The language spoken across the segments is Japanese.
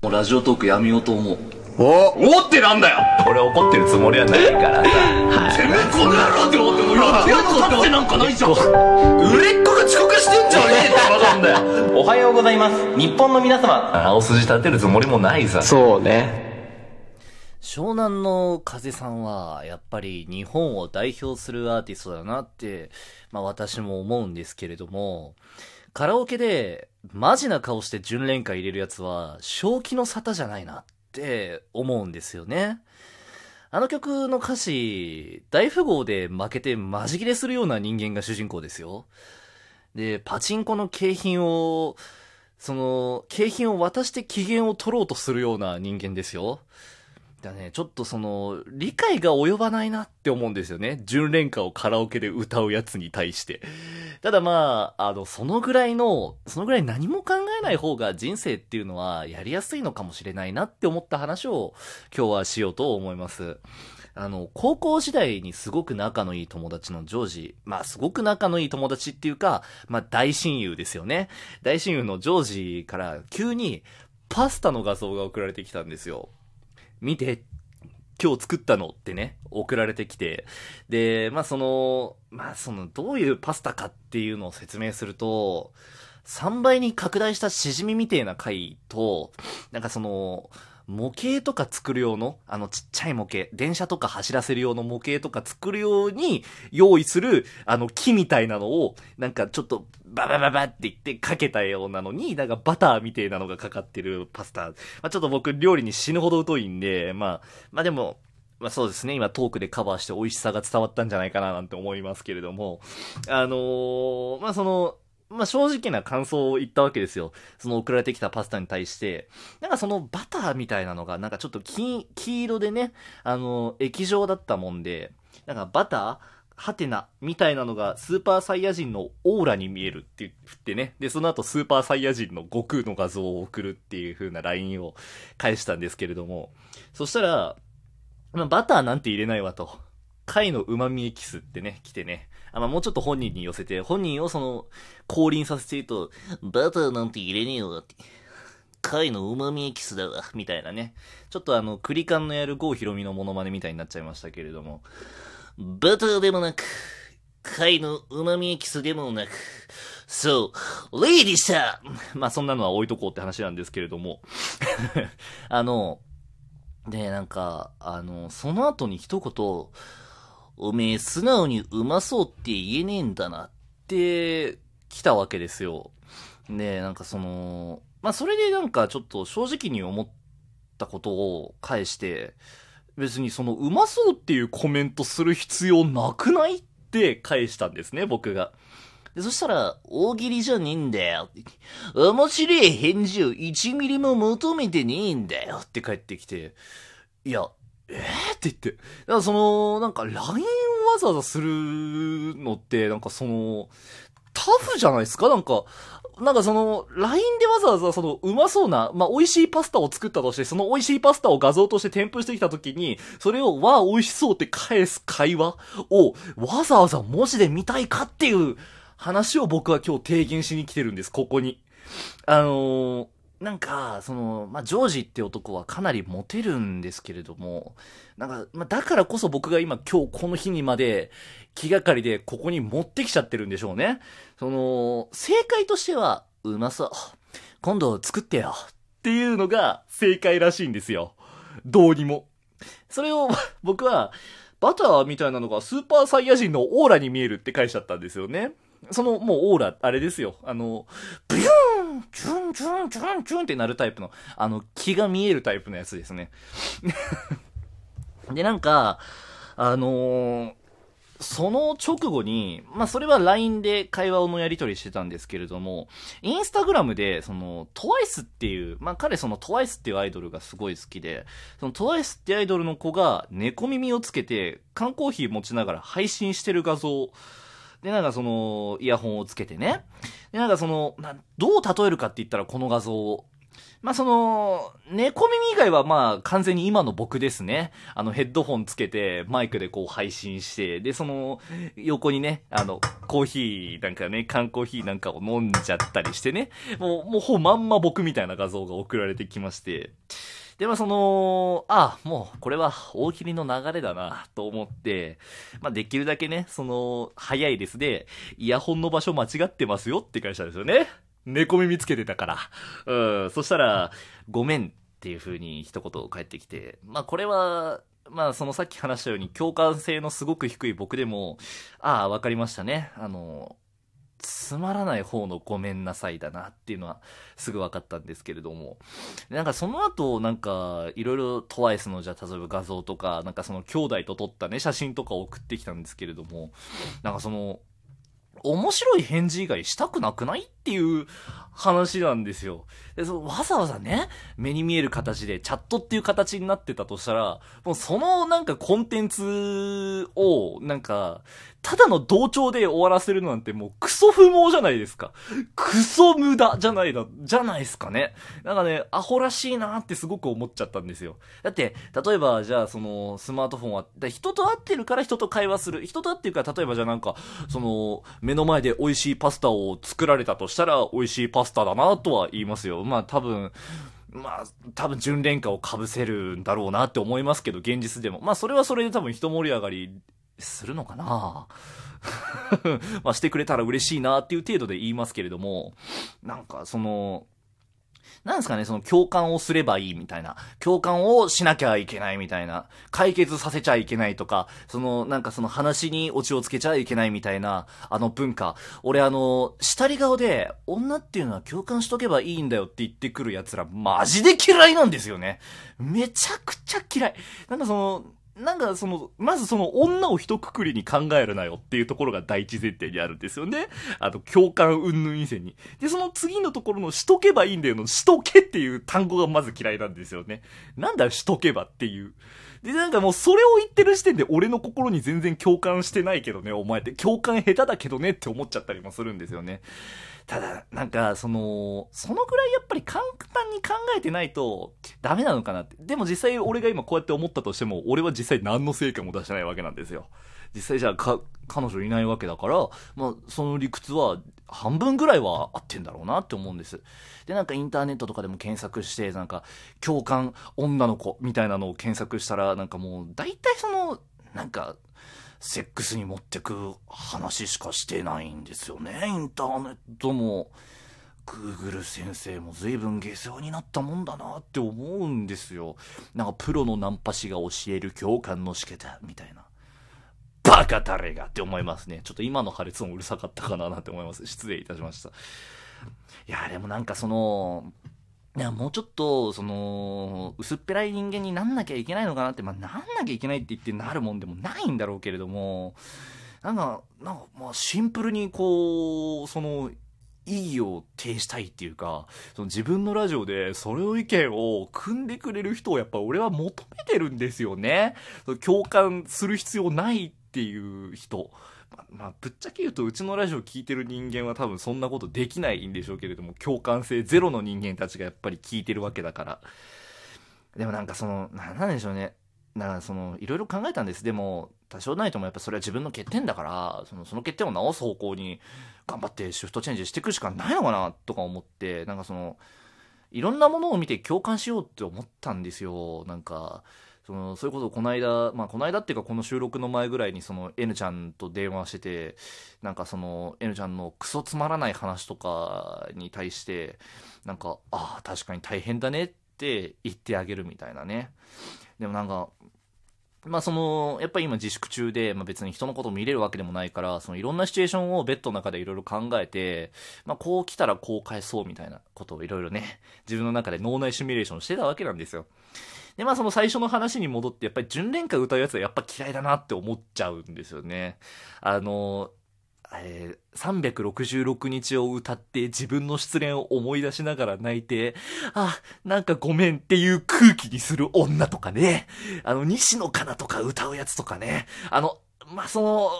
もうラジオトークやめようと思う。おおってなんだよ俺怒ってるつもりはないからさ。てめえこの野郎って思ってもやってやるのだってなんかないじゃん売れっ子が遅刻してんじゃねえって話なんだよおはようございます。日本の皆様。青筋立てるつもりもないさ。そうね。湘南の風さんは、やっぱり日本を代表するアーティストだなって、まあ私も思うんですけれども、カラオケで、マジな顔して純恋歌入れるやつは、正気の沙汰じゃないなって思うんですよね。あの曲の歌詞、大富豪で負けてマジ切れするような人間が主人公ですよ。で、パチンコの景品を、その、景品を渡して機嫌を取ろうとするような人間ですよ。だね、ちょっとその、理解が及ばないなって思うんですよね。純恋歌をカラオケで歌うやつに対して。ただまあ、あの、そのぐらいの、そのぐらい何も考えない方が人生っていうのはやりやすいのかもしれないなって思った話を今日はしようと思います。あの、高校時代にすごく仲のいい友達のジョージ。まあ、すごく仲のいい友達っていうか、まあ、大親友ですよね。大親友のジョージから急にパスタの画像が送られてきたんですよ。見て、今日作ったのってね、送られてきて。で、まあその、まあその、どういうパスタかっていうのを説明すると、3倍に拡大したしじみみてえな回と、なんかその、模型とか作る用の、あのちっちゃい模型、電車とか走らせる用の模型とか作るように用意する、あの木みたいなのを、なんかちょっとババババって言ってかけたようなのに、なんかバターみたいなのがかかってるパスタ。まあちょっと僕料理に死ぬほど疎いんで、まあ、まあでも、まあそうですね、今トークでカバーして美味しさが伝わったんじゃないかななんて思いますけれども、あのーまあその、まあ正直な感想を言ったわけですよ。その送られてきたパスタに対して。なんかそのバターみたいなのが、なんかちょっと黄黄色でね、あの、液状だったもんで、なんかバターハテナみたいなのがスーパーサイヤ人のオーラに見えるって言ってね。で、その後スーパーサイヤ人の悟空の画像を送るっていう風な LINE を返したんですけれども。そしたら、まあ、バターなんて入れないわと。貝の旨味エキスってね、来てね。あま、もうちょっと本人に寄せて、本人をその、降臨させて言うと、バターなんて入れねえわって。貝の旨味エキスだわ、みたいなね。ちょっとあの、クリカンのやる郷ひろみのモノマネみたいになっちゃいましたけれども。バターでもなく、貝の旨味エキスでもなく、そう、レイでしたまあそんなのは置いとこうって話なんですけれども。あの、で、なんか、あの、その後に一言、おめえ素直にうまそうって言えねえんだなって来たわけですよ。で、なんかその、まあそれでなんかちょっと正直に思ったことを返して、別にそのうまそうっていうコメントする必要なくないって返したんですね、僕が。でそしたら、大喜利じゃねえんだよ。面白い返事を1ミリも求めてねえんだよって帰ってきて、いや、えー、って言って。だからその、なんか LINE わざわざするのって、なんかその、タフじゃないですか？なんか、なんかその、LINE でわざわざその、うまそうな、まあ、美味しいパスタを作ったとして、その美味しいパスタを画像として添付してきたときに、それを、わあ、美味しそうって返す会話を、わざわざ文字で見たいかっていう話を僕は今日提言しに来てるんです、ここに。あのーなんか、その、まあ、ジョージって男はかなりモテるんですけれども、なんか、まあ、だからこそ僕が今今日この日にまで気がかりでここに持ってきちゃってるんでしょうね。その、正解としては、うまそう。今度作ってよ。っていうのが正解らしいんですよ。どうにも。それを 僕は、バターみたいなのがスーパーサイヤ人のオーラに見えるって返しちゃったんですよね。その、もうオーラ、あれですよ。あの、ブユーチュンチュンチュンチュンってなるタイプの、あの、気が見えるタイプのやつですね。で、なんか、あのーその直後に、まあ、それは LINE で会話のやり取りしてたんですけれども、インスタグラムで、その、TWICE っていう、まあ、彼その TWICE っていうアイドルがすごい好きで、その TWICE ってアイドルの子が猫耳をつけて、缶コーヒー持ちながら配信してる画像、で、なんかその、イヤホンをつけてね。で、なんかその、どう例えるかって言ったらこの画像を。まあ、その、猫耳以外はまあ完全に今の僕ですね。あのヘッドホンつけてマイクでこう配信して、で、その横にね、あの、コーヒーなんかね、缶コーヒーなんかを飲んじゃったりしてね、もう、もうほぼまんま僕みたいな画像が送られてきまして、で、まあその、あ、もうこれは大喜利の流れだなと思って、まあできるだけね、その、早いですで、イヤホンの場所間違ってますよって返したんですよね。猫耳つけてたから。うん、そしたら、ごめんっていう風に一言返ってきて、まあこれは、まあそのさっき話したように共感性のすごく低い僕でも、ああ、わかりましたね。あの、つまらない方のごめんなさいだなっていうのはすぐ分かったんですけれども。なんかその後、なんかいろいろ TWICE のじゃあ例えば画像とか、なんかその兄弟と撮ったね、写真とか送ってきたんですけれども、なんかその、面白い返事以外したくなくないっていう話なんですよ。でそのわざわざね、目に見える形でチャットっていう形になってたとしたら、もうそのなんかコンテンツを、なんか、ただの同調で終わらせるなんてもうクソ不毛じゃないですか。クソ無駄じゃないだ、じゃないですかね。なんかね、アホらしいなってすごく思っちゃったんですよ。だって、例えばじゃあそのスマートフォンは、人と会ってるから人と会話する。人と会ってるから例えばじゃあなんか、その、目の前で美味しいパスタを作られたとしたら美味しいパスタだなとは言いますよ。まあ多分、まあ、多分純恋歌をかぶせるんだろうなって思いますけど、現実でも。まあ、それはそれで多分一盛り上がりするのかな まあ、してくれたら嬉しいなっていう程度で言いますけれども、なんかその、なんですかね、その共感をすればいいみたいな。共感をしなきゃいけないみたいな。解決させちゃいけないとか、その、なんかその話にオチをつけちゃいけないみたいな、あの文化。俺あの、下り顔で、女っていうのは共感しとけばいいんだよって言ってくる奴ら、マジで嫌いなんですよね。めちゃくちゃ嫌い。なんかその、なんかその、まずその女を一括りに考えるなよっていうところが第一前提にあるんですよね。あと、共感云々以前に。で、その次のところのしとけばいいんだよの、しとけっていう単語がまず嫌いなんですよね。なんだよ、しとけばっていう。で、なんかもうそれを言ってる時点で俺の心に全然共感してないけどね、お前って共感下手だけどねって思っちゃったりもするんですよね。ただ、なんか、その、そのぐらいやっぱり簡単に考えてないとダメなのかなって。でも実際俺が今こうやって思ったとしても、俺は実際何の成果も出してないわけなんですよ。実際じゃあか、彼女いないわけだから、まあ、その理屈は半分ぐらいは合ってんだろうなって思うんです。で、なんかインターネットとかでも検索して、なんか、共感女の子みたいなのを検索したら、なんかもう、大体その、なんか、セックスに持ってく話しかしてないんですよね。インターネットも。Google 先生も随分下世話になったもんだなって思うんですよ。なんかプロのナンパ師が教える共感の仕方みたいな。バカ誰がって思いますね。ちょっと今の破裂音うるさかったかななんて思います。失礼いたしました。いや、でもなんかその、いや、もうちょっと、その、薄っぺらい人間になんなきゃいけないのかなって、まあ、なんなきゃいけないって言ってなるもんでもないんだろうけれども、なんか、なんか、まあ、シンプルにこう、その、意義を呈したいっていうか、その自分のラジオでそれを意見を組んでくれる人をやっぱ俺は求めてるんですよね。共感する必要ないっていう人。まあ、ぶっちゃけ言うとうちのラジオ聞いてる人間は多分そんなことできないんでしょうけれども、共感性ゼロの人間たちがやっぱり聞いてるわけだから。でもなんかその、ななんでしょうね。なんかその、いろいろ考えたんです。でも、多少ないともやっぱそれは自分の欠点だから、そのその欠点を直す方向に頑張ってシフトチェンジしていくしかないのかなとか思って、なんかその、いろんなものを見て共感しようって思ったんですよ。なんか、その、それこそこの間、まあこの間っていうかこの収録の前ぐらいにその N ちゃんと電話してて、なんかその N ちゃんのクソつまらない話とかに対して、なんか、ああ、確かに大変だねって言ってあげるみたいなね。でもなんか、まあその、やっぱり今自粛中で、まあ別に人のこと見れるわけでもないから、そのいろんなシチュエーションをベッドの中でいろいろ考えて、まあこう来たらこう返そうみたいなことをいろいろね、自分の中で脳内シミュレーションしてたわけなんですよ。で、まあその最初の話に戻って、やっぱり純恋歌歌うやつはやっぱ嫌いだなって思っちゃうんですよね。あの、えー、366日を歌って自分の失恋を思い出しながら泣いて、あ、なんかごめんっていう空気にする女とかね。あの、西野カナとか歌うやつとかね。あの、まあ、その、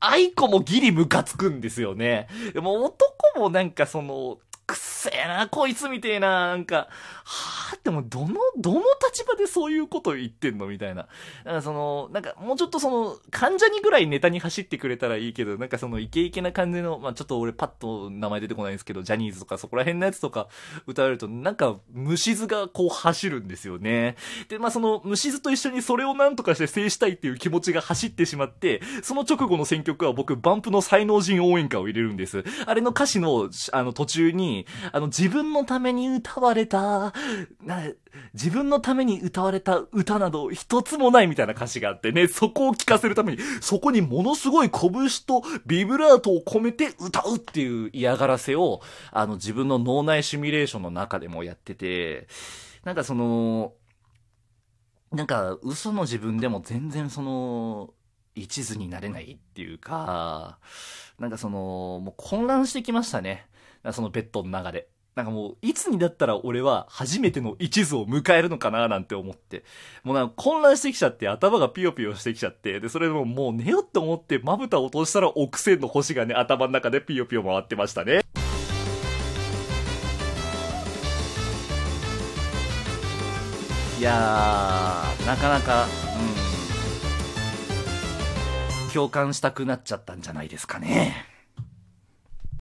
愛子もギリムカつくんですよね。でも男もなんかその、くせえな、こいつみてえな、なんか、はぁっても、どの、どの立場でそういうこと言ってんのみたいな。なんかその、なんかもうちょっとその、患者にぐらいネタに走ってくれたらいいけど、なんかそのイケイケな感じの、まあちょっと俺パッと名前出てこないんですけど、ジャニーズとかそこら辺のやつとか歌われると、なんか虫図がこう走るんですよね。で、まあその虫図と一緒にそれをなんとかして制したいっていう気持ちが走ってしまって、その直後の選曲は僕、バンプの才能人応援歌を入れるんです。あれの歌詞の、あの途中に、あの自分のために歌われた、自分のために歌われた歌など一つもないみたいな歌詞があってね、そこを聞かせるために、そこにものすごい拳とビブラートを込めて歌うっていう嫌がらせを、あの自分の脳内シミュレーションの中でもやってて、なんかその、なんか嘘の自分でも全然その、一途になれないっていうか、なんかその、もう混乱してきましたね。そのベッドの中で。なんかもう、いつにだったら俺は初めての一途を迎えるのかななんて思って。もうなんか混乱してきちゃって頭がピヨピヨしてきちゃって。で、それでももう寝よって思ってまぶたを落としたら億千の星がね、頭の中でピヨピヨ回ってましたね。いやー、なかなか、うん。共感したくなっちゃったんじゃないですかね。